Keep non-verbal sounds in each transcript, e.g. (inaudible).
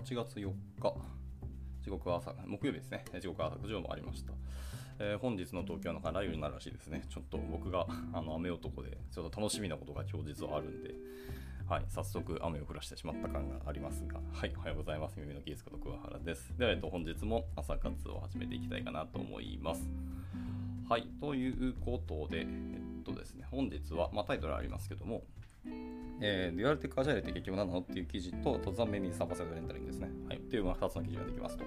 8月4日、時刻は朝、木曜日ですね、時刻は朝9時を回りました。えー本日の東京の雷雨になるらしいですね。ちょっと僕があの雨男で、ちょっと楽しみなことが今日実はあるんで、はい、早速雨を降らしてしまった感がありますが、はい、おはようございます。耳のキースこと桑原です。では、えっと、本日も朝活を始めていきたいかなと思います。はい、ということで、えっとですね、本日は、まあ、タイトルありますけども、えー、デュアルテックアジャイルって結局何なのっていう記事と、突然メニューサーバーサイドレンタリングですね。はい、っていうまあ2つの記事ができますと。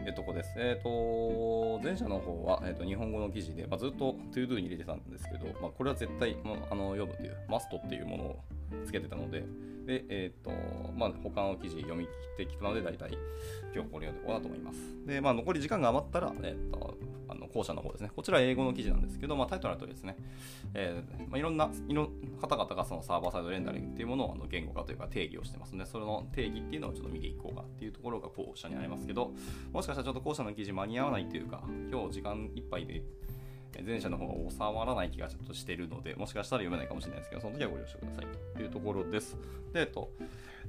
いうとこです。えっ、と、前者の方は、えー、と日本語の記事で、まあ、ずっと ToDo に入れてたんですけど、まあ、これは絶対、まあ、あの読むという、マストっていうものをつけてたので、で、えっ、と、まあ、他の記事読み切ってきたので、大体今日これ読んでいこうかと思います。で、まあ、残り時間が余ったら、えっ、と、あの後者の方ですね。こちら英語の記事なんですけど、まあ、タイトルのとですね、えーまあ、いろんないろ方々がそのサーバーサイドレンダリングっていうものをあの言語化というか定義をしてますので、それの定義っていうのをちょっと見ていこうかっていうところが後者にありますけど、もしかしたらちょっと後者の記事間に合わないというか、今日時間いっぱいで前者の方が収まらない気がちょっとしてるので、もしかしたら読めないかもしれないですけど、その時はご了承くださいというところです。で、えっと、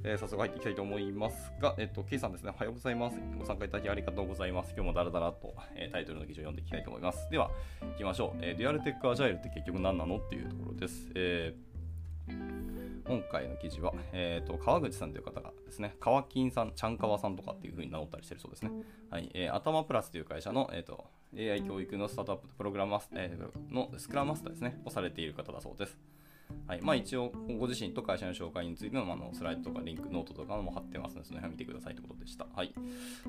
えー早速入っていきたいと思いますが、えっと、ケイさんですね、おはようございます。ご参加いただきありがとうございます。今日もダラダラと、えータイトルの記事を読んでいきたいと思います。では、行きましょう。えーデュアルテックアジャイルって結局何なのっていうところです。えー今回の記事は、えー、と川口さんという方がですね、川金さん、ちゃんかわさんとかっていう風に名乗ったりしてるそうですね。はいえー、 atama plus という会社の、えー、と AI 教育のスタートアッププログラマス、えーのスクラムマスターですね、をされている方だそうです。はいまあ、一応、ご自身と会社の紹介についての,、まあ、のスライドとかリンク、ノートとかも貼ってますので、その辺を見てくださいということでした。はい、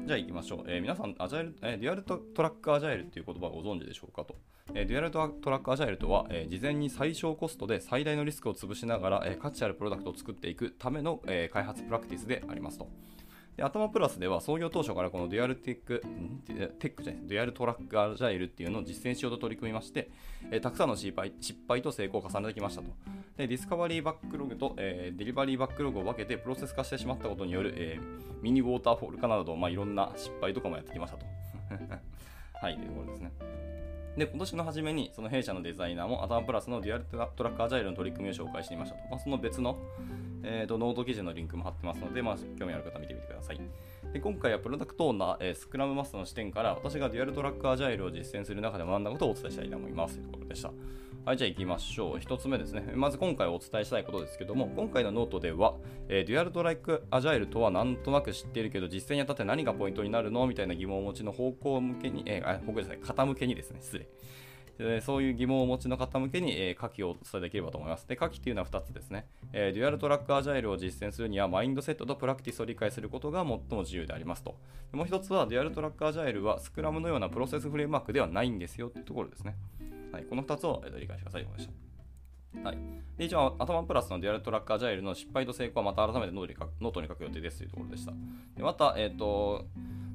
じゃあ行きましょう。えー皆さん、アジャイル、えーデュアルトトラックアジャイルという言葉をご存知でしょうかと。えーデュアルトトラックアジャイルとは、えー事前に最小コストで最大のリスクを潰しながら、えー価値あるプロダクトを作っていくための、えー開発プラクティスでありますと。で atama plus では創業当初からこのデュアルテック、ん？テックじゃないデュアルトラックアジャイルっていうのを実践しようと取り組みまして、えーたくさんの失敗失敗と成功を重ねてきましたと。でディスカバリーバックログと、えーデリバリーバックログを分けてプロセス化してしまったことによる、えーミニウォーターフォール化など、まあ、いろんな失敗とかもやってきましたと。(laughs) はい、というところですね。で、今年の初めに、その弊社のデザイナーも、 atama plus のデュアルトラックアジャイルの取り組みを紹介していましたと。まあ、その別の、えーとノート記事のリンクも貼ってますので、まあ、興味ある方は見てみてください。で今回はプロダクトオーナー、えースクラムマスターの視点から、私がデュアルトラックアジャイルを実践する中で学んだことをお伝えしたいと思います。というところでした。はい、じゃあ行きましょう。一つ目ですね。まず今回お伝えしたいことですけども、今回のノートでは、えーデュアルトラックアジャイルとはなんとなく知っているけど、実践にあたって何がポイントになるのみたいな疑問をお持ちの方向向けに、えー方向ですね、方向けにですね、失礼。でそういう疑問をお持ちの方向けに、えー下記をお伝えできればと思います。で、下記っていうのは2つですね。えーデュアルトラックアジャイルを実践するには、マインドセットとプラクティスを理解することが最も重要でありますと。もう1つは、デュアルトラックアジャイルはスクラムのようなプロセスフレームワークではないんですよというところですね。はい、この2つを、えーと理解してくださいということでした。はい、で一応、 atama plus のデュアルトラックアジャイルの失敗と成功はまた改めてノートに書く予定ですというところでした。でまた、えっ、と、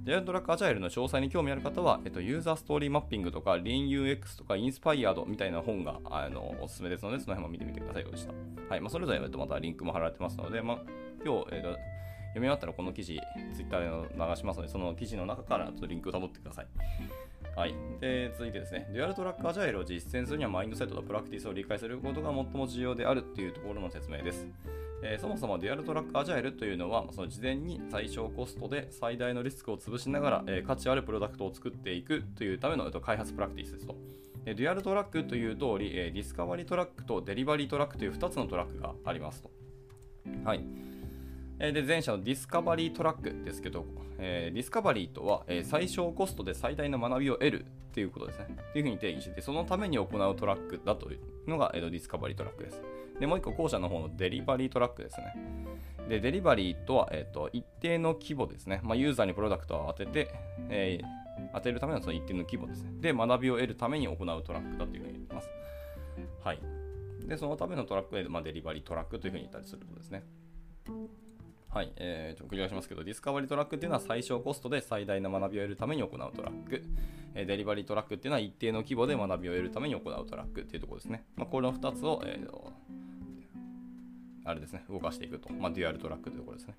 デュアルトラックアジャイルの詳細に興味ある方は、えっと、ユーザーストーリーマッピングとか、 Lean UX とか、 Inspired みたいな本があのおすすめですので、その辺も見てみてください。ようでした。はい、まあ、それぞれ、えっと、またリンクも貼られてますので、まあ、今日、えっと、読み終わったらこの記事、Twitter で流しますので、その記事の中からちょっとリンクを辿ってください。はい、で続いてですね、デュアルトラックアジャイルを実践するにはマインドセットとプラクティスを理解することが最も重要であるというところの説明です。えーそもそもデュアルトラックアジャイルというのは、その事前に最小コストで最大のリスクを潰しながら、えー価値あるプロダクトを作っていくというための、えっと開発プラクティスですと。でデュアルトラックという通り、えーディスカバリートラックとデリバリートラックという2つのトラックがありますと。はい。えで前者のディスカバリートラックですけど、えーディスカバリーとは、えー最小コストで最大の学びを得るということですね。というふうに定義してて、そのために行うトラックだというのが、えーディスカバリートラックです。で、もう一個、後者の方のデリバリートラックですね。で、デリバリーとは、えーと一定の規模ですね。まあ、ユーザーにプロダクトを当てて、えー当てるためのその一定の規模ですね。で、学びを得るために行うトラックだというふうに言ってます。はい。で、そのためのトラックで、まあ、デリバリートラックというふうに言ったりすることですね。はい、えー、と繰り返しますけど、ディスカバリートラックっていうのは最小コストで最大の学びを得るために行うトラック。えーデリバリートラックっていうのは一定の規模で学びを得るために行うトラックっていうところですね。まあ、この2つを、えーあれですね、動かしていくと。まあ、デュアルトラックというところですね。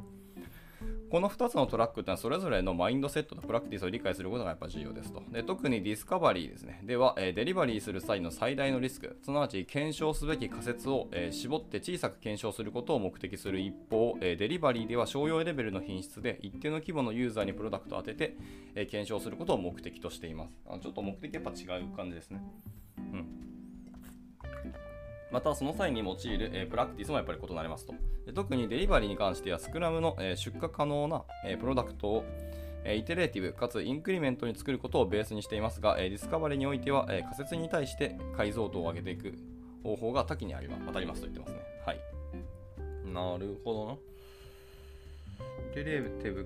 この2つのトラックってのはそれぞれのマインドセットとプラクティスを理解することがやっぱ重要ですと。で特にディスカバリーですね。では、え、デリバリーする際の最大のリスク、すなわち検証すべき仮説を、え、絞って小さく検証することを目的する一方、え、デリバリーでは商用レベルの品質で一定の規模のユーザーにプロダクトを当てて、え検証することを目的としています。あちょっと目的やっぱ違う感じですね。うん。またその際に用いる、え、プラクティスもやっぱり異なりますと。で特にデリバリーに関してはスクラムの、え、出荷可能な、え、プロダクトを、イテレーティブかつインクリメントに作ることをベースにしていますが、ディスカバリーにおいては、仮説に対して解像度を上げていく方法が多岐にあり当たりますと言ってますね。はい。なるほどな。デレーティブ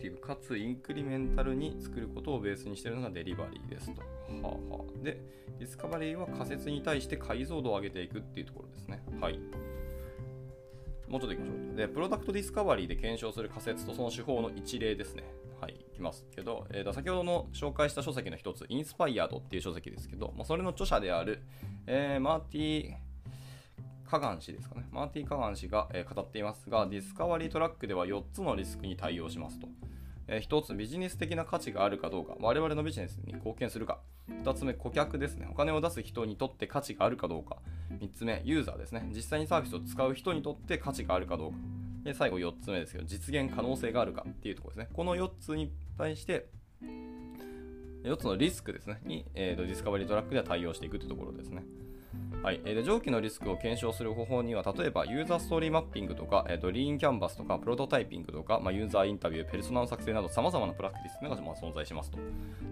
ティブかつインクリメンタルに作ることをベースにしているのがデリバリーですと。はあはあ、で、ディスカバリーは仮説に対して解像度を上げていくっていうところですね。はい。もうちょっといきましょう。で、プロダクトディスカバリーで検証する仮説とその手法の一例ですね。はい、いきますけど、えー、と先ほどの紹介した書籍の一つ、インスパイアードっていう書籍ですけど、まあ、それの著者である、えー、マーティー・カガン氏ですかね。マーティー・カガン氏が、え、語っていますが、ディスカバリートラックでは4つのリスクに対応しますと。え、1つ、ビジネス的な価値があるかどうか、我々のビジネスに貢献するか。2つ目、顧客ですね。お金を出す人にとって価値があるかどうか。3つ目、ユーザーですね。実際にサービスを使う人にとって価値があるかどうか。で、最後4つ目ですけど、実現可能性があるかっていうところですね。この4つに対して、4つのリスクですね、に、えーと、ディスカバリートラックでは対応していくというところですね。はい、で上記のリスクを検証する方法には、例えばユーザーストーリーマッピングとか、えーと、リーンキャンバスとか、プロトタイピングとか、まあ、ユーザーインタビュー、ペルソナの作成など、さまざまなプラクティスがま存在しますと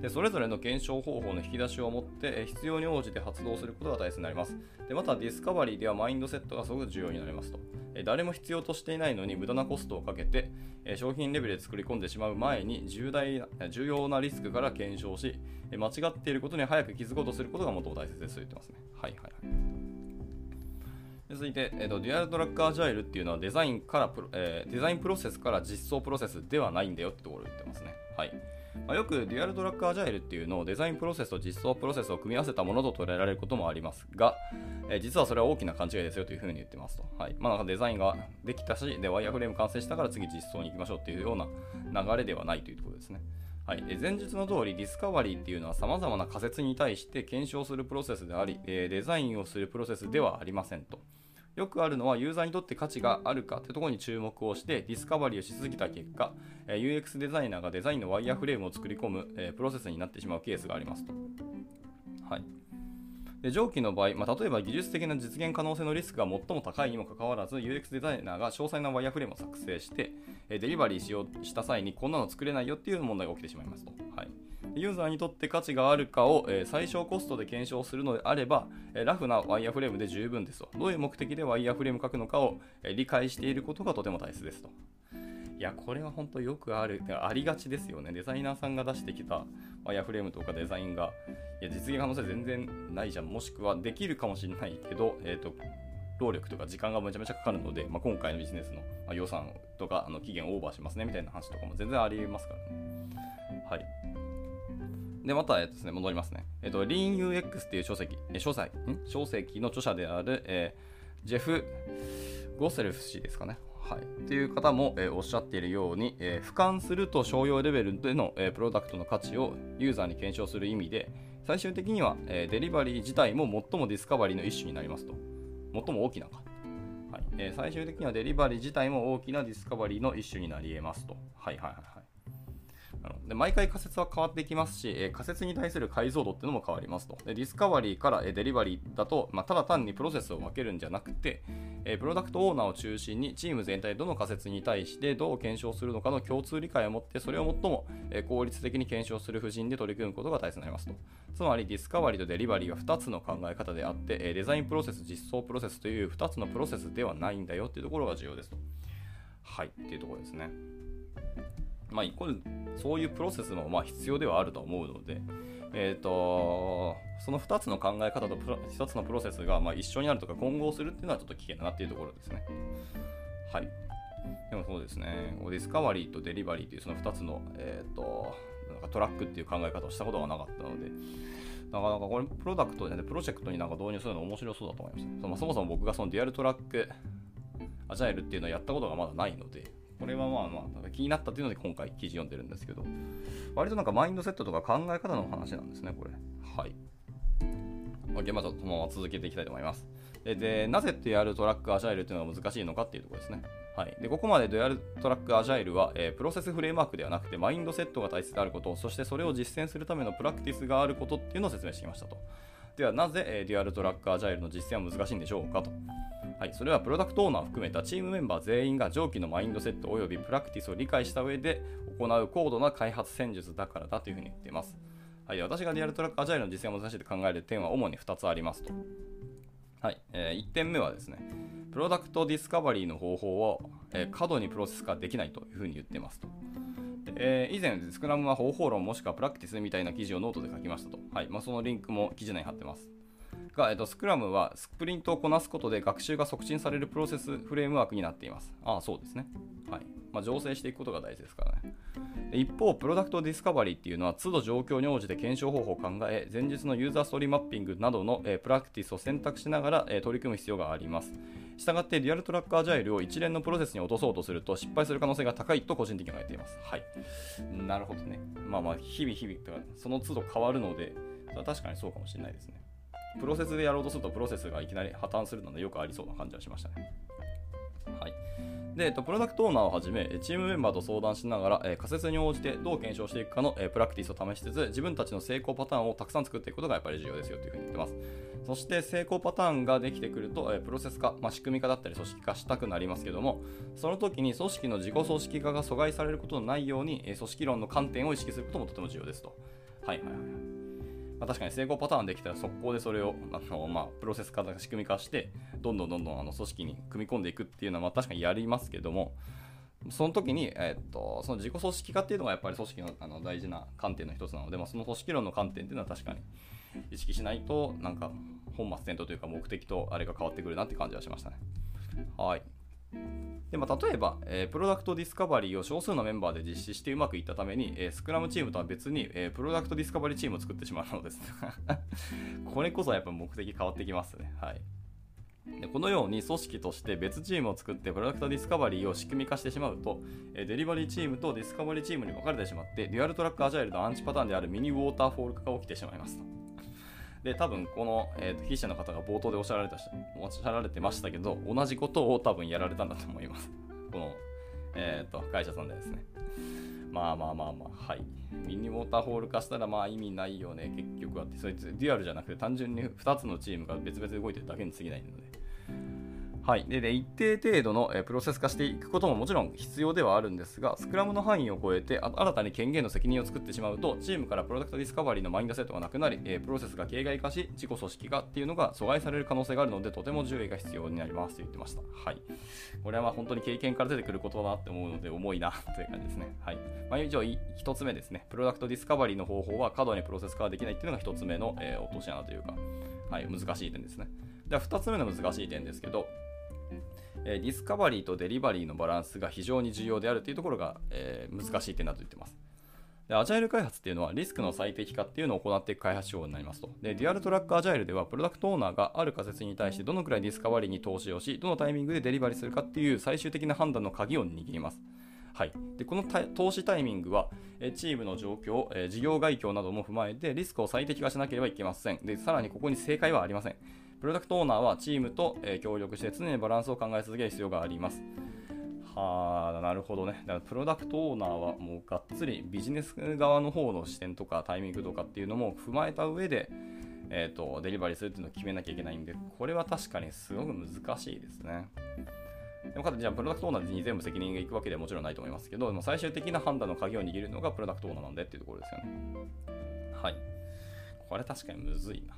で。それぞれの検証方法の引き出しを持って、え必要に応じて発動することが大切になります。でまた、ディスカバリーではマインドセットがすごく重要になりますと。え誰も必要としていないのに無駄なコストをかけて、え商品レベルで作り込んでしまう前に重大重要なリスクから検証し、え間違っていることに早く気づこうとすることが最も大切ですと言ってますね。はいはいはい。続いて、えーと、デュアルトラックアジャイルっていうのはデザインからプロ、えー、デザインプロセスから実装プロセスではないんだよってところを言ってますね。はいまあ、よくデュアルトラックアジャイルっていうのをデザインプロセスと実装プロセスを組み合わせたものと捉えられることもありますが、えー、実はそれは大きな勘違いですよというふうに言ってますと。はいまあ、なんかデザインができたし、でワイヤーフレーム完成したから次実装に行きましょうっていうような流れではないというところですね。はい、前述の通りディスカバリーっていうのはさまざまな仮説に対して検証するプロセスであり、デザインをするプロセスではありませんと。よくあるのはユーザーにとって価値があるかってところに注目をしてディスカバリーをし続けた結果、UX デザイナーがデザインのワイヤーフレームを作り込む、プロセスになってしまうケースがありますと。はいで上記の場合、まあ、例えば技術的な実現可能性のリスクが最も高いにもかかわらず UX デザイナーが詳細なワイヤーフレームを作成してデリバリーしようした際にこんなの作れないよっていう問題が起きてしまいますと。はいユーザーにとって価値があるかを、え、最小コストで検証するのであれば、え、ラフなワイヤーフレームで十分ですと。どういう目的でワイヤーフレーム書くのかを、え、理解していることがとても大切ですと。いや、これは本当よくある、ありがちですよね。デザイナーさんが出してきたワイヤーフレームとかデザインが、いや、実現可能性全然ないじゃん。もしくはできるかもしれないけど、えっ、と、労力とか時間がめちゃめちゃかかるので、まあ、今回のビジネスの予算とかあの期限オーバーしますねみたいな話とかも全然ありえますからね。はい。で、また、えっとですね、戻りますね。えっと、LeanUX っていう書籍、え書籍ん？書籍の著者である、えー、ジェフ・ゴセルフ氏ですかね。はい。っていう方も、えー、おっしゃっているように、えー、俯瞰すると商用レベルでの、えー、プロダクトの価値をユーザーに検証する意味で、最終的には、え、デリバリー自体も最もディスカバリーの一種になりますと。最も大きなか。はいえ、最終的にはデリバリー自体も大きなディスカバリーの一種になり得ますと。はいはいはいで毎回仮説は変わってきますし、え仮説に対する解像度っていうのも変わりますと。でディスカバリーから、えデリバリーだと、まあ、ただ単にプロセスを分けるんじゃなくて、えプロダクトオーナーを中心にチーム全体どの仮説に対してどう検証するのかの共通理解を持って、それを最も、え効率的に検証する布陣で取り組むことが大切になりますと。つまりディスカバリーとデリバリーは2つの考え方であって、えデザインプロセス、実装プロセスという2つのプロセスではないんだよっていうところが重要ですと。はい、っていうところですね。まあ、イコールそういうプロセスもまあ必要ではあると思うので、えーと、その2つの考え方と1つのプロセスがまあ一緒になるとか混合するっていうのはちょっと危険だなっていうところですね。はい。でもそうですね、ディスカバリーとデリバリーというその2つの、えーと、なんかトラックっていう考え方をしたことがなかったので、なかなかこれプロダクトで、ね、プロジェクトになんか導入するの面白そうだと思います、ね。そもそも僕がそのデュアルトラックアジャイルっていうのをやったことがまだないので、これはまあまあ、気になったというので今回記事読んでるんですけど、割となんかマインドセットとか考え方の話なんですね、これ。はい。OK、まずそのまま続けていきたいと思います。で、でなぜデュアルトラックアジャイルというのが難しいのかっていうところですね。はい、でここまでデュアルトラックアジャイルは、えー、プロセスフレームワークではなくてマインドセットが大切であること、そしてそれを実践するためのプラクティスがあることっていうのを説明してきましたと。では、なぜ、え、デュアルトラックアジャイルの実践は難しいんでしょうかと。はい、それはプロダクトオーナーを含めたチームメンバー全員が上記のマインドセット及びプラクティスを理解した上で行う高度な開発戦術だからだというふうに言っています。はい、私がデュアルトラックアジャイルの実践を難しいと考える点は主に2つありますと。はい、えー、1点目はですね、プロダクトディスカバリーの方法を、えー、過度にプロセス化できないというふうに言ってますと。えー、以前、スクラムは方法論もしくはプラクティスみたいな記事をノートで書きましたと。はいまあ、そのリンクも記事内に貼ってます。が、えっと、スクラムはスプリントをこなすことで学習が促進されるプロセスフレームワークになっています。ああ、そうですね。はい。まあ、醸成していくことが大事ですからね。一方、プロダクトディスカバリーっていうのは、都度状況に応じて検証方法を考え、前述のユーザーストーリーマッピングなどの、えー、プラクティスを選択しながら、えー、取り組む必要があります。したがって、デュアルトラックアジャイルを一連のプロセスに落とそうとすると、失敗する可能性が高いと個人的には言っています。はい。なるほどね。まあまあ、日々日々とか、その都度変わるので、確かにそうかもしれないですね。プロセスでやろうとすると、プロセスがいきなり破綻するので、よくありそうな感じはしましたね。はい。で、えっと、プロダクトオーナーをはじめ、チームメンバーと相談しながら、え仮説に応じてどう検証していくかの、えプラクティスを試しつつ、自分たちの成功パターンをたくさん作っていくことがやっぱり重要ですよというふうに言ってます。そして成功パターンができてくると、えプロセス化、まあ、仕組み化だったり組織化したくなりますけども、その時に組織の自己組織化が阻害されることのないように、え組織論の観点を意識することもとても重要ですと。はいはいはい。まあ、確かに成功パターンできたら速攻でそれをあの、まあ、プロセス化とか仕組み化してどんどんどんどんあの組織に組み込んでいくっていうのはまあ確かにやりますけどもその時に、え、っとその自己組織化っていうのがやっぱり組織のあの大事な観点の一つなので、まあ、その組織論の観点っていうのは確かに意識しないとなんか本末転倒というか目的とあれが変わってくるなって感じはしましたね。はい。でまあ、例えば、えー、プロダクトディスカバリーを少数のメンバーで実施してうまくいったために、えー、スクラムチームとは別に、えー、プロダクトディスカバリーチームを作ってしまうのです。(laughs) これこそやっぱ目的変わってきますね。はい。でこのように組織として別チームを作ってプロダクトディスカバリーを仕組み化してしまうと、デリバリーチームとディスカバリーチームに分かれてしまってデュアルトラックアジャイルのアンチパターンであるミニウォーターフォール化が起きてしまいますと。で、多分この、えーと、筆者の方が冒頭でおっしゃられたおっしゃられてましたけど、同じことを多分やられたんだと思います。(laughs) この、え、ー、と、会社さんでですね。まあまあまあまあ、はい。ミニウォーターフォール化したらまあ意味ないよね、結局はって。そいつデュアルじゃなくて単純に2つのチームが別々で動いてるだけに過ぎないので。はい、でで一定程度の、プロセス化していくことももちろん必要ではあるんですが、スクラムの範囲を超えて新たに権限の責任を作ってしまうと、チームからプロダクトディスカバリーのマインドセットがなくなり、プロセスが形骸化し、自己組織化っていうのが阻害される可能性があるので、とても注意が必要になりますと言ってました。はい、これはまあ本当に経験から出てくることだなって思うので、重いなという感じですね。はいまあ、以上、1つ目ですね。プロダクトディスカバリーの方法は過度にプロセス化はできないっていうのが1つ目の、えー、落とし穴というか、はい、難しい点ですね。では2つ目の難しい点ですけど、えディスカバリーとデリバリーのバランスが非常に重要であるというところが、えー、難しい点だと言ってます。でアジャイル開発っていうのはリスクの最適化っていうのを行っていく開発手法になりますと。で、デュアルトラックアジャイルでは、プロダクトオーナーがある仮説に対してどのくらいディスカバリーに投資をし、どのタイミングでデリバリーするかっていう最終的な判断の鍵を握ります。はい、でこの投資タイミングは、えチームの状況、え事業概況なども踏まえてリスクを最適化しなければいけません。でさらにここに正解はありません。プロダクトオーナーはチームと、え協力して常にバランスを考え続ける必要があります。はあ、なるほどね。だからプロダクトオーナーはもうがっつりビジネス側の方の視点とかタイミングとかっていうのも踏まえた上で、えーと、デリバリーするっていうのを決めなきゃいけないんで、これは確かにすごく難しいですね。でもかじゃあプロダクトオーナーに全部責任がいくわけではもちろんないと思いますけど、でも最終的な判断の鍵を握るのがプロダクトオーナーなんでっていうところですよね。はい。これ確かにむずいな。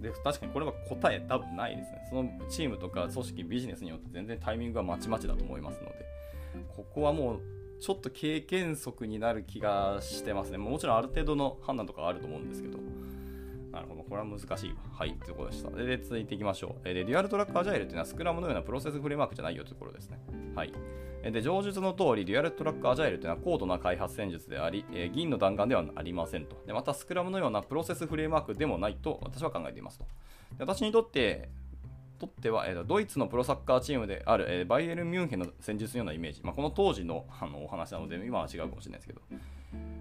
で確かにこれは答え多分ないですね。そのチームとか組織、ビジネスによって全然タイミングがまちまちだと思いますので、ここはもうちょっと経験則になる気がしてますね。もちろんある程度の判断とかあると思うんですけど、なるほど、これは難しいわ。はい、ということでした。で、続いていきましょう。で、デュアルトラックアジャイルっていうのはスクラムのようなプロセスフレームワークじゃないよというところですね。はい。で、上述の通り、デュアルトラックアジャイルというのは高度な開発戦術であり、え銀の弾丸ではありませんとで。また、スクラムのようなプロセスフレームワークでもないと私は考えていますと。で私にとって、とっては、えー、ドイツのプロサッカーチームである、えー、バイエル・ミュンヘンの戦術のようなイメージ、まあ、この当時のあのお話なので、今は違うかもしれないですけど、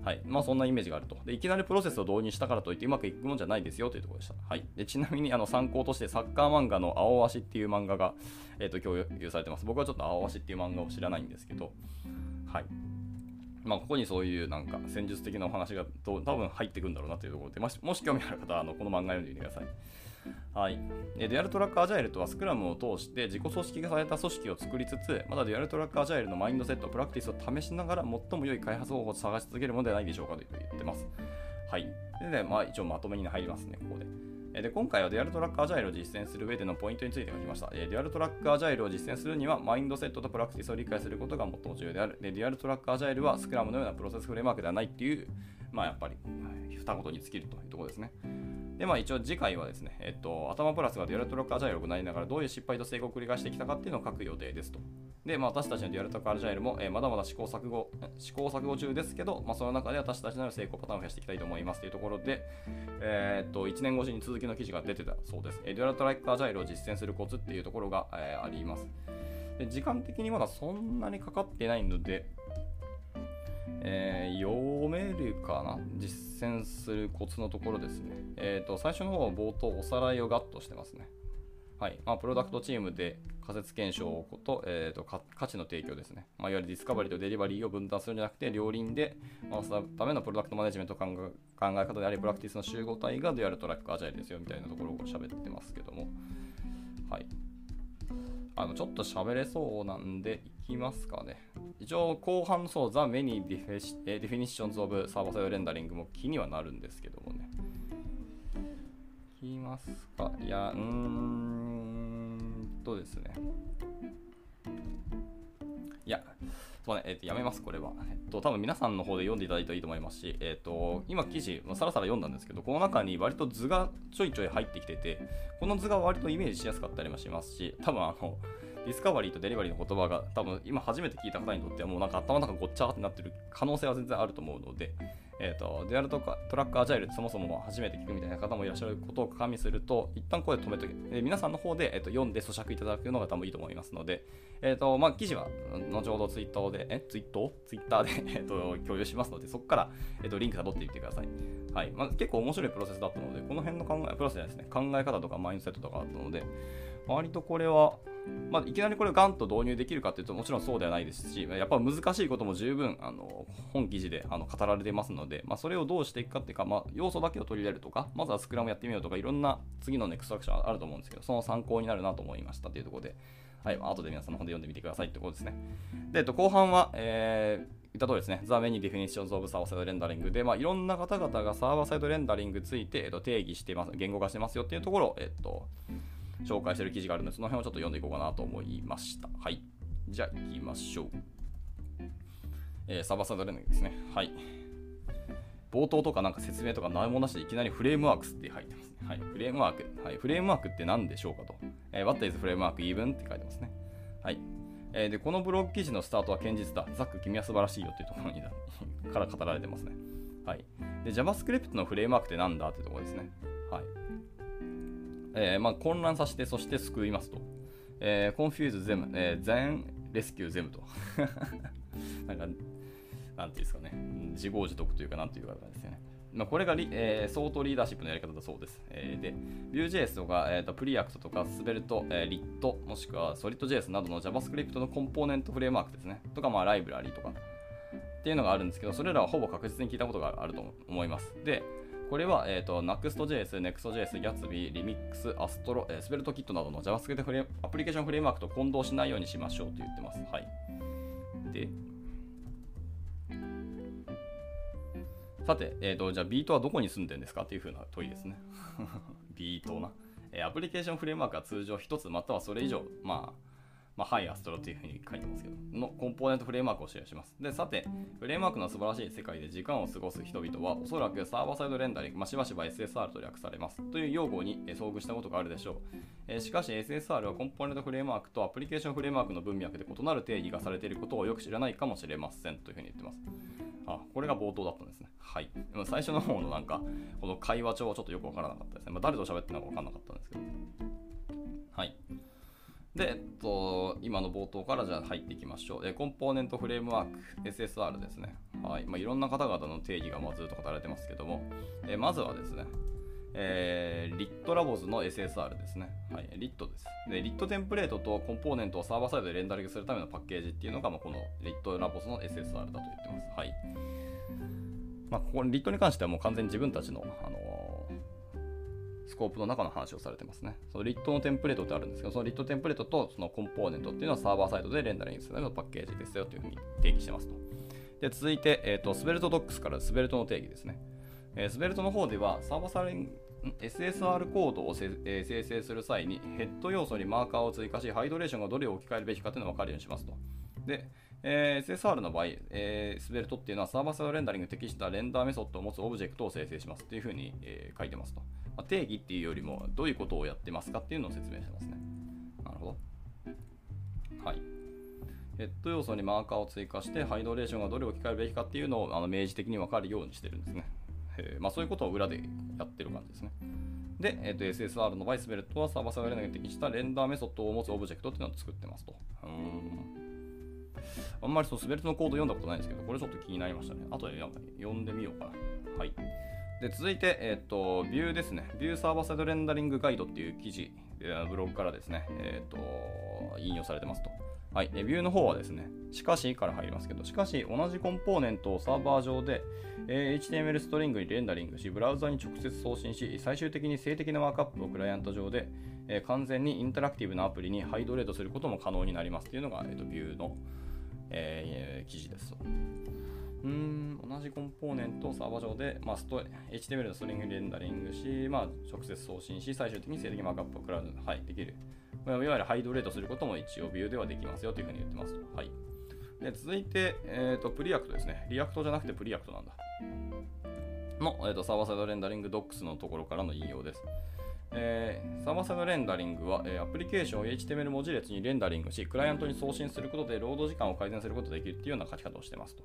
はいまあ、そんなイメージがあるとで。いきなりプロセスを導入したからといってうまくいくもんじゃないですよというところでした。はい、でちなみにあの参考としてサッカー漫画の青足っていう漫画が、えーと、共有されてます。僕はちょっと青足っていう漫画を知らないんですけど、はいまあ、ここにそういうなんか戦術的なお話が多分入ってくるんだろうなというところで、もしもし興味ある方はあのこの漫画読んでみてください。はい、デュアルトラックアジャイルとはスクラムを通して自己組織化された組織を作りつつ、まだデュアルトラックアジャイルのマインドセット、プラクティスを試しながら最も良い開発方法を探し続けるものではないでしょうかと言ってます。はい。で、ね、まあ、一応まとめに入りますね、ここで。で今回はデュアルトラックアジャイルを実践する上でのポイントについて書きました。デュアルトラックアジャイルを実践するには、マインドセットとプラクティスを理解することが最も重要である。でデュアルトラックアジャイルはスクラムのようなプロセスフレームワークではないっていう、まあやっぱり、二言に尽きるというところですね。で、まあ一応次回はですね、えっと、 atama plus がデュアルトラックアジャイルを行いながらどういう失敗と成功を繰り返してきたかっていうのを書く予定ですと。で、まあ私たちのデュアルトラックアジャイルも、えー、まだまだ試行錯誤、試行錯誤中ですけど、まあその中で私たちの成功パターンを増やしていきたいと思いますというところで、えー、っと、1年越しに続きの記事が出てたそうです。えー、デュアルトラックアジャイルを実践するコツっていうところが、えー、あります。で時間的にまだそんなにかかってないので、えー、読めるかな？実践するコツのところですね。えっ、ー、と、最初の方は冒頭おさらいをガッとしてますね。はい。まあ、プロダクトチームで仮説検証と,、えーと、価値の提供ですね。まあ、いわゆるディスカバリーとデリバリーを分担するんじゃなくて、両輪で回すためのプロダクトマネジメント考え方であり、プラクティスの集合体がデュアルトラックアジャイルですよみたいなところを喋ってますけども。はい。あの、ちょっと喋れそうなんで、いきますかね。一応、後半のそう、The Many Definitions of Server-Side Rendering も気にはなるんですけどもね。いきますか。いや、うーんとですね。や、そうね、えー、とやめます、これは。えっと、多分皆さんの方で読んでいただいたらいいと思いますし、えっと、今記事、さらさら読んだんですけど、この中に割と図がちょいちょい入ってきてて、この図が割とイメージしやすかったりもしますし、多分あの、ディスカバリーとデリバリーの言葉が多分今初めて聞いた方にとってはもうなんか頭の中ごっちゃってなってる可能性は全然あると思うので、えっ、ー、と、デュアルトかトラックアジャイルそもそも初めて聞くみたいな方もいらっしゃることを加味すると、一旦ここで止めとけ、えー、皆さんの方で、えーと、読んで咀嚼いただくのが多分いいと思いますので、えっ、ー、と、まあ、記事は後ほどツイッターで、え、ツイッター？ツイッターで、(laughs) えっと、共有しますので、そこから、えっと、リンク辿ってみてください。はい。まあ、結構面白いプロセスだったので、この辺の考え、プロセスですね、考え方とかマインドセットとかあったので、割とこれは、まあ、いきなりこれガンと導入できるかというともちろんそうではないですし、やっぱ難しいことも十分あの本記事であの語られてますので、まあ、それをどうしていくかっていうか、まあ、要素だけを取り入れるとか、まずはスクラムやってみようとか、いろんな次のネクストアクションあると思うんですけど、その参考になるなと思いましたというところで、はい、後で皆さんの本で読んでみてくださいってことですね。で、えっと、後半は、えー、言った通りですね、The Many Definitions of Server Side Rendering で、まあ、いろんな方々がサーバーサイドレンダリングについて、えっと、定義してます、言語化してますよっていうところを、えっと、紹介してる記事があるので、その辺をちょっと読んでいこうかなと思いました。はい。じゃあ、行きましょう。えー、サバサイドレンですね。はい。冒頭とかなんか説明とか何もなしでいきなりフレームワークスって入ってますね。はい。フレームワーク。はい。フレームワークって何でしょうかと。えー、What is フレームワーク even? って書いてますね。はい。えー、で、このブログ記事のスタートは堅実だ。ザック、君は素晴らしいよっていうところに (laughs) から語られてますね。はい。で、JavaScript のフレームワークって何だってところですね。はい。えー、まあ、混乱させて、そして救いますと。えー、confuse them、えー、then rescue them と。(laughs) なんか、なんていうんですかね、自業自得というか、なんていうかですね。まあ、これがリ、えー、相当リーダーシップのやり方だそうです。えー、で、Vue.js とか、えーと、 Preact とか、 Svelte、えー、 Lit、もしくは SolidJS などの JavaScript のコンポーネントフレームワークですね。とか、まあ、ライブラリとか。っていうのがあるんですけど、それらはほぼ確実に聞いたことがあると思います。で、これは、えーと、Next.js、Next.js、Gatsby、Remix、Astro、えー、 SvelteKit などの JavaScript フレアプリケーションフレームワークと混同しないようにしましょうと言ってます。はい。で、さて、えーと、じゃあ Vite はどこに住んでるんですかっていうふうな問いですね。(laughs) Vite な。えー、アプリケーションフレームワークは通常1つまたはそれ以上、まあ、まあ、ハイ Astro というふうに書いてますけど、のコンポーネントフレームワークをシェアします。で、さて、フレームワークの素晴らしい世界で時間を過ごす人々は、おそらくサーバーサイドレンダリング、まあ、しばしば SSR と略されます。という用語に遭遇したことがあるでしょう。え、しかし、SSR はコンポーネントフレームワークとアプリケーションフレームワークの文脈で異なる定義がされていることをよく知らないかもしれませんというふうに言ってます。あ、これが冒頭だったんですね。はい。でも最初の方のなんか、この会話帳はちょっとよくわからなかったですね。まあ、誰と喋ってるのかわからなかったんですけど。はい。で、えっと、今の冒頭からじゃあ入っていきましょう。えコンポーネントフレームワーク、SSR ですね。はいまあ、いろんな方々の定義がまずっと語られてますけども、えまずはですね、えー、リットラボズの SSR ですね。はい、リットです。で、リットテンプレートとコンポーネントをサーバーサイドでレンダリングするためのパッケージっていうのが、まあ、このリットラボズの SSR だと言ってます。はい。まあ、ここリットに関してはもう完全に自分たちの、あのスコープの中の話をされてますね。そのリットのテンプレートってあるんですけど、そのリットテンプレートとそのコンポーネントっていうのはサーバーサイドでレンダリングするためのパッケージですよというふうに定義してますと。で続いて、えーと、スベルトドックスからスベルトの定義ですね。えー、スベルトの方ではサーバーサイド SSR コードを、えー、生成する際にヘッド要素にマーカーを追加し、ハイドレーションがどれを置き換えるべきかというのが分かるようにしますと。で、えー、SSR の場合、えー、 Svelte っていうのはサーバーサイドレンダリング適したレンダーメソッドを持つオブジェクトを生成しますっていうふうに、えー、書いてますと。まあ、定義っていうよりもどういうことをやってますかっていうのを説明してますね。なるほど。はい。ヘッド要素にマーカーを追加してハイドレーションがどれを置き換えるべきかっていうのをあの明示的に分かるようにしてるんですね。えー、まあ、そういうことを裏でやってる感じですね。で、えー、と SSR の場合、 Svelte はサーバーサイドレンダーに適したレンダーメソッドを持つオブジェクトっていうのを作ってますと。うんあんまりそうスベルトのコード読んだことないんですけど、これちょっと気になりましたね。あとで読んでみようかな。はい。で続いて、えっ、ー、と、ビューですね。ビューサーバーサイドレンダリングガイドっていう記事、ブログからですね、えっ、ー、と、引用されてますと。はい、ビューの方はですね、しかしから入りますけど、しかし同じコンポーネントをサーバー上で、え、HTML ストリングにレンダリングし、ブラウザに直接送信し、最終的に静的なマークアップをクライアント上で、え、完全にインタラクティブなアプリにハイドレートすることも可能になりますというのが、えーと、 Vue の、えー、記事です。うん、同じコンポーネントをサーバー上で、まあ、スト HTML のストリングレンダリングし、まあ、直接送信し、最終的に静的マークアップをクライアントで、はい、できる。いわゆるハイドレートすることも一応 Vue ではできますよというふうに言ってます。はい、で続いて、えーと、 Preact ですね。 React じゃなくて Preact なんだ。の、えーと、サーバーサイドレンダリングドックスのところからの引用です。えー、サーバーサイドレンダリングは、えー、アプリケーションを HTML 文字列にレンダリングし、クライアントに送信することでロード時間を改善することができるというような書き方をしてますと。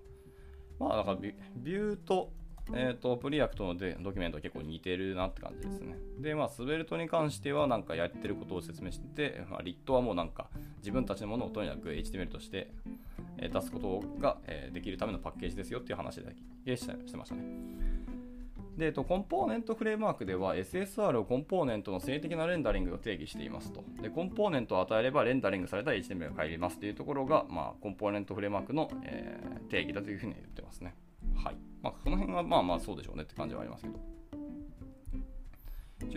まあ、だから Vue と、えーと、 Preact のでドキュメントは結構似てるなって感じですね。で、まあ、 Svelte に関してはなんかやってることを説明してて、まあ、 Lit はもうなんか自分たちのものをとにかく HTML として、え、出すことが、え、できるためのパッケージですよっていう話だけしてましたね。で、えっと、コンポーネントフレームワークでは SSR をコンポーネントの静的なレンダリングと定義していますと。で、コンポーネントを与えればレンダリングされた HTML が返りますというところが、まあ、コンポーネントフレームワークの、えー、定義だというふうに言ってますね。はい。まあ、この辺はまあまあそうでしょうねって感じはありますけど。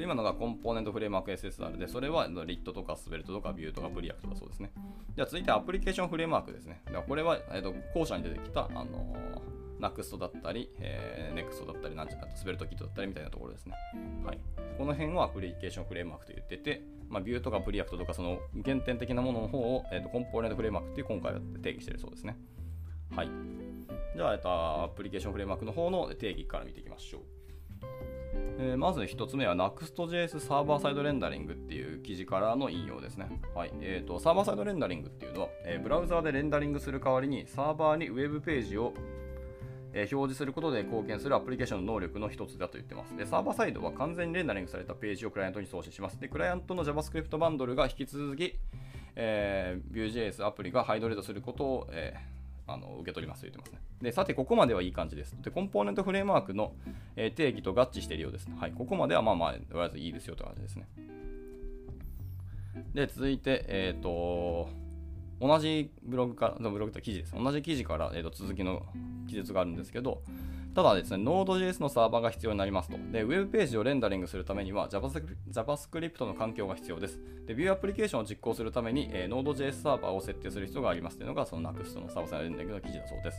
今のがコンポーネントフレームワーク SSR で、それは Lit とか Svelte とか Vue とか Preact だそうですね。じゃあ続いてアプリケーションフレームワークですね。これは、えー、と後者に出てきた、あのー、NUXT だったり、えー、NEXT だったり、なんちゃら SvelteKit だったりみたいなところですね。はい。この辺はアプリケーションフレームワークと言ってて、まあ、 Vue とか Preact とかその原点的なものの方を、えー、とコンポーネントフレームワークって今回は定義してるそうですね。はい。じゃあ、えっと、アプリケーションフレームワークの方の定義から見ていきましょう。えー、まず1つ目は Next.js サーバーサイドレンダリングっていう記事からの引用ですね。はいえーと、サーバーサイドレンダリングっていうのは、えー、ブラウザーでレンダリングする代わりにサーバーにウェブページをえ表示することで貢献するアプリケーションの能力の一つだと言ってます。で、サーバーサイドは完全にレンダリングされたページをクライアントに送信します。で、クライアントの JavaScript バンドルが引き続き、えー、Vue.js アプリがハイドレートすることを、えーあの受け取りますと言ってますね。で、さて、ここまではいい感じです。で、コンポーネントフレームワークの、え定義と合致しているようです。はい、ここまではまあまあ、とりあえずいいですよという感じですね。で、続いて、えっ、と、同じブログから、ブログと記事です。同じ記事から、えーと続きの記述があるんですけど、ただですね、Node.js のサーバーが必要になりますと。で、ウェブページをレンダリングするためには JavaScript の環境が必要です。で、ビューアプリケーションを実行するために、えー、Node.js サーバーを設定する必要がありますというのが、その Next のサーバーサイドレンダリングの記事だそうです。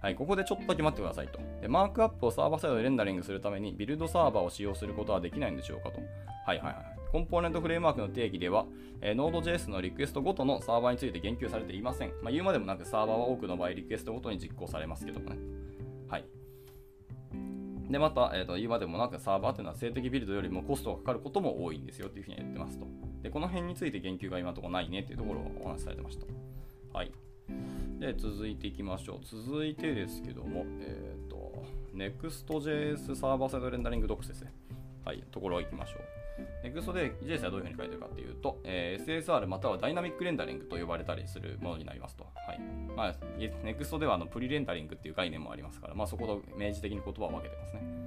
はい、ここでちょっとだけ待ってくださいと。で、マークアップをサーバーサイドでレンダリングするために、ビルドサーバーを使用することはできないんでしょうかと。はいはいはい。コンポーネントフレームワークの定義では、えー、Node.js のリクエストごとのサーバーについて言及されていません。まあ、言うまでもなくサーバーは多くの場合リクエストごとに実行されますけどもね。はい。で、また、えーと、今でもなくサーバーというのは静的ビルドよりもコストがかかることも多いんですよというふうに言ってますと。で、この辺について言及が今のところないねというところをお話しされてました。はい。で、続いていきましょう。続いてですけども、えっ、ー、と、Next.js サーバーサイドレンダリングドックスですね。はい、ところ行きましょう。NEXT で JS はどういうふうに書いてるかっていうと、えー、SSR またはダイナミックレンダリングと呼ばれたりするものになりますと。はい。まあ、NEXT ではあのプリレンダリングっていう概念もありますから、まあ、そこと明示的に言葉を分けてますね。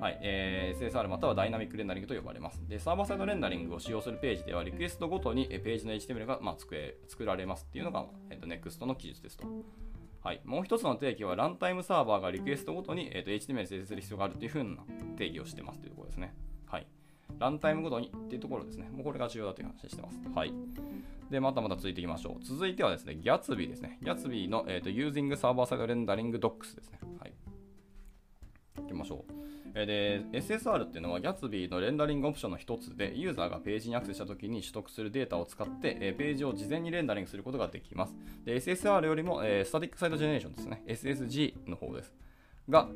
はい、えー、SSR またはダイナミックレンダリングと呼ばれます。で、サーバーサイドレンダリングを使用するページでは、リクエストごとにページの HTML が、まあ、作作られますっていうのが、えーと、NEXT の記述ですと。はい、もう一つの定義は、ランタイムサーバーがリクエストごとに、えーと、HTML 生成する必要があるというふうな定義をしてますというところですね。はい。ランタイムごとにっていうところですね。もうこれが重要だという話してます。はい。で、またまた続いていきましょう。続いてはですね、Gatsby ですね。Gatsby の、えーと、Using Server Side Rendering Docs ですね。はい。いきましょう。で、SSR っていうのは Gatsby のレンダリングオプションの一つで、ユーザーがページにアクセスしたときに取得するデータを使って、ページを事前にレンダリングすることができます。で SSR よりも、え Static Site Generation ですね。SSG の方です。が、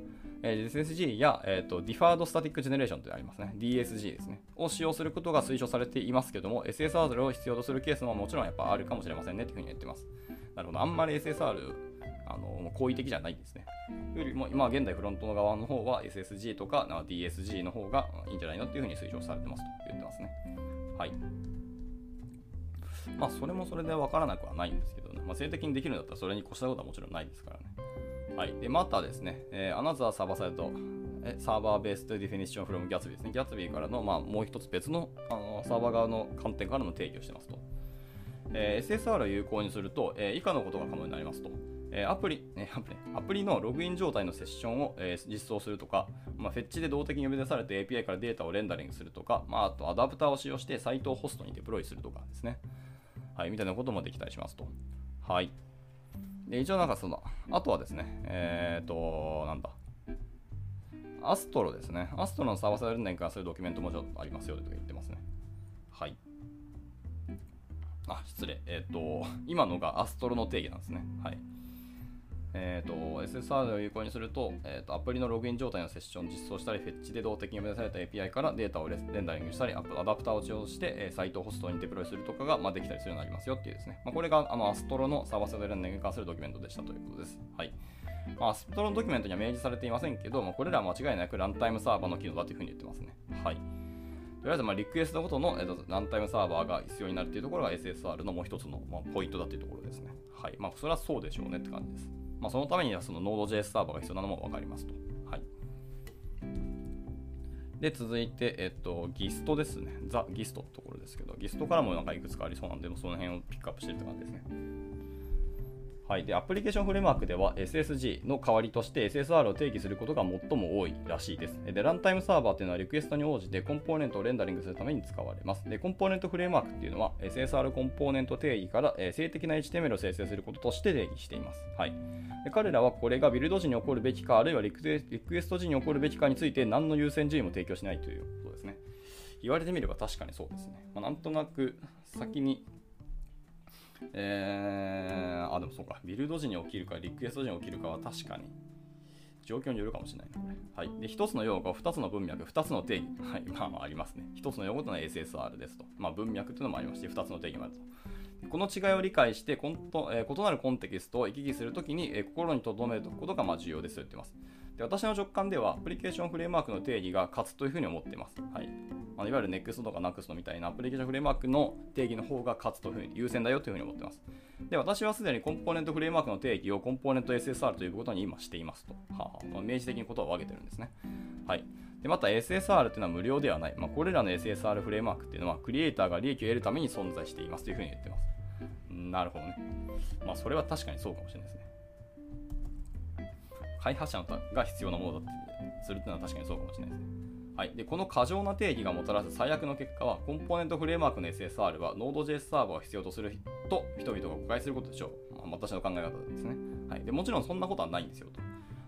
え SSG や、えーと、 Deferred Static Generation とありますね。DSG ですね。を使用することが推奨されていますけども、SSR を必要とするケースももちろんやっぱあるかもしれませんねっていうふうに言ってます。なるほど。あんまり SSR あの好意的じゃないんですね。よりも今現在フロントの側の方は SSG とか DSG の方がいいんじゃないのっていうふうに推奨されてますと言ってますね。はい。まあそれもそれで分からなくはないんですけどね。まあ、静的にできるんだったらそれに越したことはもちろんないですからね。はい。で、またですね、えー、 another server-side、server-based definition from Gatsby ですね。 Gatsby からの、まあ、もう一つ別のあのサーバー側の観点からの定義をしてますと。えー、SSR を有効にすると、えー、以下のことが可能になりますと。えアプリ、アプリ、アプリのログイン状態のセッションを、え実装するとか、まあ、フェッチで動的に呼び出されて API からデータをレンダリングするとか、まあ、あとアダプターを使用してサイトをホストにデプロイするとかですね。はい、みたいなこともできたりしますと。はい。で、一応なんかその、あとはですね、えっ、ー、と、なんだ。アストロですね。アストロのサーバーサイド連に関するドキュメントもちょっとありますよと言ってますね。はい。あ、失礼。えっ、ー、と、今のがアストロの定義なんですね。はい。えーと、SSR を有効にすると,、えーと、アプリのログイン状態のセッションを実装したり、フェッチで動的に呼び出された API からデータをレンダリングしたり、アダプターを使用して、えー、サイトをホストにデプロイするとかが、まあ、できたりするようになりますよっていうですね。まあ、これがあの Astro のサーバーサイドレンダリングに関するドキュメントでしたということです。はい。まあ、 Astro のドキュメントには明示されていませんけど、まあ、これらは間違いなくランタイムサーバーの機能だというふうに言ってますね。はい。とりあえず、まあ、リクエストごとの、えー、とランタイムサーバーが必要になるというところが SSR のもう一つの、まあ、ポイントだというところですね。はい。まあ、それはそうでしょうねって感じです。まあ、そのためにはその Node.js サーバーが必要なのも分かりますと。はい、で、続いて、えっと、GIST ですね。ザ・ GIST のところですけど、GIST からもなんかいくつかありそうなんで、その辺をピックアップしてるって感じですね。はい、でアプリケーションフレームワークでは SSG の代わりとして SSR を定義することが最も多いらしいです。で、ランタイムサーバーというのはリクエストに応じてコンポーネントをレンダリングするために使われます。で、コンポーネントフレームワークっていうのは SSR コンポーネント定義から、え静的な HTML を生成することとして定義しています。はい、で彼らはこれがビルド時に起こるべきか、あるいはリクエスト時に起こるべきかについて何の優先順位も提供しないということですね。言われてみれば確かにそうですね。まあ、なんとなく先にえー、あ、でもそうか、ビルド時に起きるか、リクエスト時に起きるかは確かに、状況によるかもしれないな、これ。はい。で、1つの用語、2つの文脈、2つの定義。はい。まあまあありますね。1つの用語というのは SSR ですと。まあ文脈というのもありまして、2つの定義もあると。この違いを理解して、え、異なるコンテキストを行き来するときに、え、心に留めることがまあ重要ですと言ってます。で私の直感では、アプリケーションフレームワークの定義が勝つというふうに思っています。はい。あのいわゆる NEXT とか NUXT みたいなアプリケーションフレームワークの定義の方が勝つというふうに優先だよというふうに思っています。で、私はすでにコンポーネントフレームワークの定義をコンポーネント SSR ということに今していますと。はあ、ま、明示的にことを分けてるんですね。はい。で、また SSR っていうのは無料ではない。まあ、これらの SSR フレームワークっていうのは、クリエイターが利益を得るために存在していますというふうに言ってます。なるほどね。まあ、それは確かにそうかもしれないですね。開発者が必要なものだってするっていうのは確かにそうかもしれないですね。はい、でこの過剰な定義がもたらす最悪の結果は、コンポーネントフレームワークの SSR は Node.js サーバーを必要とすると人々が誤解することでしょう。まあ、私の考え方ですね、はい、で。もちろんそんなことはないんですよと。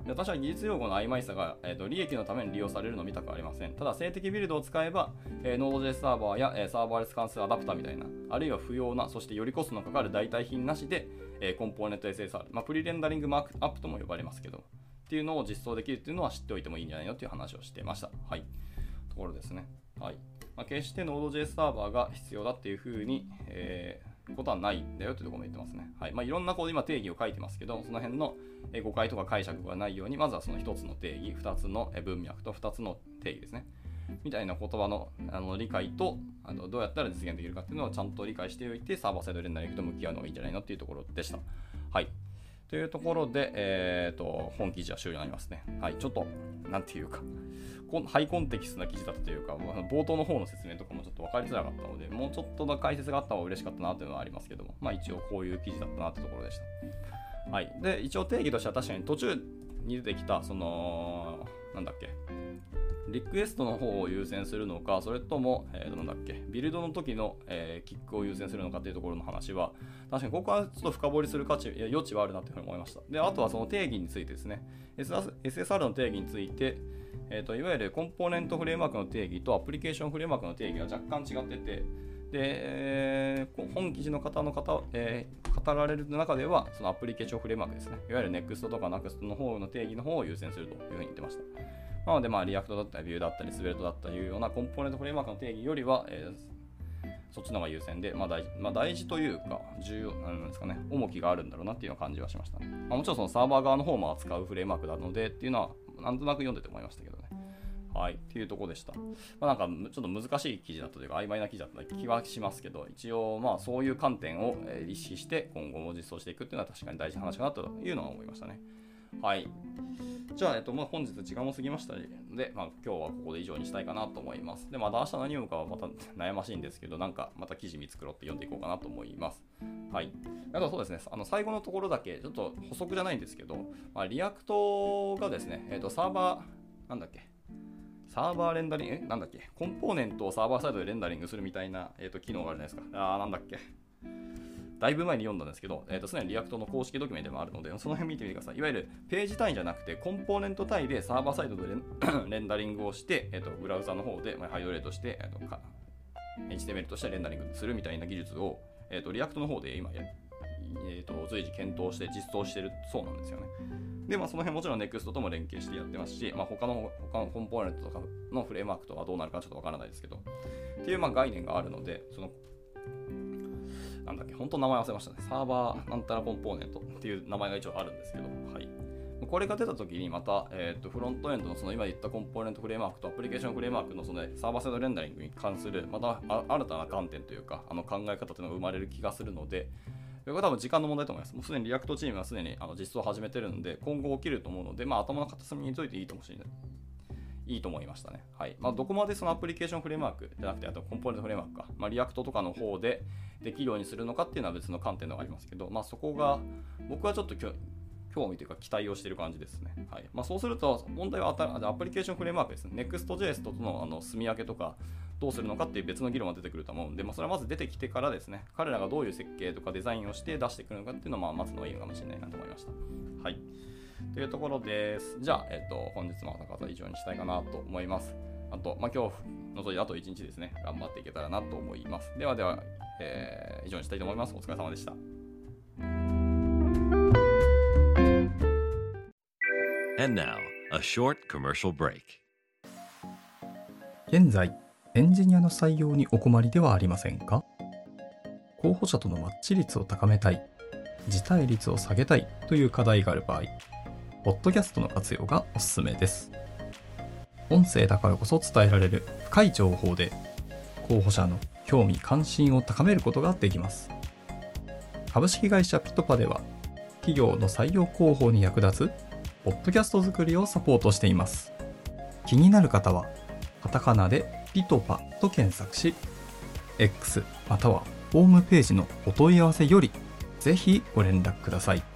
で私は技術用語の曖昧さが、えーと、利益のために利用されるのを見たくありません。ただ、静的ビルドを使えば、えー、Node.js サーバーや、えー、サーバーレス関数アダプターみたいな、あるいは不要な、そしてよりコストのかかる代替品なしで、えー、コンポーネント SSR、まあ、プリレンダリングマークアップとも呼ばれますけど、っていうのを実装できるっていうのは知っておいてもいいんじゃないのっていう話をしてました。はい。ところですね。はい。まあ、決して Node.js サーバーが必要だっていうふうに、えー、ことはないんだよというところも言ってますね。はい。まあ、いろんなこう今定義を書いてますけど、その辺の誤解とか解釈がないように、まずはその1つの定義、2つの文脈と2つの定義ですね。みたいな言葉のあの理解とあのどうやったら実現できるかっていうのをちゃんと理解しておいてサーバーサイドレンダリングと向き合うのがいいんじゃないのっていうところでした。はい。というところで、えーと、本記事は終了になりますね。はい。ちょっと、なんていうか、ハイコンテキストな記事だったというか、冒頭の方の説明とかもちょっと分かりづらかったので、もうちょっとの解説があった方が嬉しかったなというのはありますけども、まあ一応こういう記事だったなというところでした。はい。で、一応定義としては確かに途中に出てきた、その、なんだっけ、リクエストの方を優先するのか、それとも、えー、なんだっけ、ビルドの時の、えー、キックを優先するのかっていうところの話は、確かにここはちょっと深掘りする価値、いや余地はあるなというふうに思いました。で、あとはその定義についてですね、SSR の定義について、えーと、いわゆるコンポーネントフレームワークの定義とアプリケーションフレームワークの定義が若干違ってて、で、えー、本記事の方の方、えー、語られる中では、そのアプリケーションフレームワークですね、いわゆる NEXT とか NEXT の方の定義の方を優先するというふうに言ってました。なので、まあ、 React だったり、 Vue だったり、 Svelte だったりいうようなコンポーネントフレームワークの定義よりは、えー、そっちの方が優先で、まあ大まあ、大事というか、重要なんですかね、重きがあるんだろうなっていう感じはしましたね。まあ、もちろんそのサーバー側の方も扱うフレームワークなのでっていうのは、なんとなく読んでて思いましたけどね。はい、っていうとこでした。まあ、なんかちょっと難しい記事だったというか、曖昧な記事だった気はしますけど、一応、まあそういう観点を意識して今後も実装していくっていうのは確かに大事な話かなというのは思いましたね。はい。じゃあ、えっとまあ、本日時間も過ぎましたので、まあ、今日はここで以上にしたいかなと思います。で、また明日何読むかはまた悩ましいんですけど、なんかまた記事見繕って読んでいこうかなと思います。はい。あとそうですね、あの最後のところだけ、ちょっと補足じゃないんですけど、まあ、 React がですね、えっ、と、サーバー、なんだっけ、サーバーレンダリング、え？なんだっけ、コンポーネントをサーバーサイドでレンダリングするみたいな、えーと、機能があるじゃないですか。あー、なんだっけ？だいぶ前に読んだんですけど、えーと、すでに React の公式ドキュメントでもあるので、その辺見てみてください。いわゆるページ単位じゃなくて、コンポーネント単位でサーバーサイドで (coughs) レンダリングをして、えーと、ブラウザの方で、まあ、ハイドレートして、えーとか、HTML としてレンダリングするみたいな技術を、えー、と React の方で今や、えー、と随時検討して実装してるそうなんですよね。で、まあ、その辺もちろん NEXT とも連携してやってますし、まあ、他の他のコンポーネントとかのフレームワークとはどうなるかちょっとわからないですけど、っていうまあ概念があるので、そのなんだっけ、本当名前忘れましたね。サーバーなんたらコンポーネントっていう名前が一応あるんですけど、はい。これが出たときにまた、えーと、フロントエンドのその今言ったコンポーネントフレームワークとアプリケーションフレームワークのそのサーバーサイドレンダリングに関するまた新たな観点というかあの考え方というのが生まれる気がするので、これは多分時間の問題と思います。もうすでに React チームはすでにあの実装を始めてるので、今後起きると思うので、まあ、頭の片隅に置いといていいかもしれない。いいと思いましたね。はい。まあ、どこまでそのアプリケーションフレームワークじゃなくて、あとコンポーネントフレームワークか、まあ、 React とかの方でできるようにするのかっていうのは別の観点のがありますけど、まあ、そこが、僕はちょっと興味というか期待をしている感じですね。はいまあ、そうすると、問題はアプリケーションフレームワークですね。Next.js とのあの住み分けとか、どうするのかっていう別の議論が出てくると思うんで、まあ、それはまず出てきてからですね、彼らがどういう設計とかデザインをして出してくるのかっていうのをまあ待つのがいいのかもしれないなと思いました。はい。というところです。じゃあ、えっ、ー、と、本日も朝方以上にしたいかなと思います。あと、まあ、今日除いてあと1日ですね、頑張っていけたらなと思います。ではでは、えー、以上にしたいと思います。お疲れ様でした。And now, a short commercial break. 現在、エンジニアの採用にお困りではありませんか？候補者とのマッチ率を高めたい、辞退率を下げたいという課題がある場合、ポッドキャストの活用がおすすめです。音声だからこそ伝えられる深い情報で、候補者の興味関心を高めることができます。株式会社ピトパでは、企業の採用広報に役立つ、ポッドキャスト作りをサポートしています。気になる方は、カタカナでピトパと検索し、X またはホームページのお問い合わせよりぜひご連絡ください。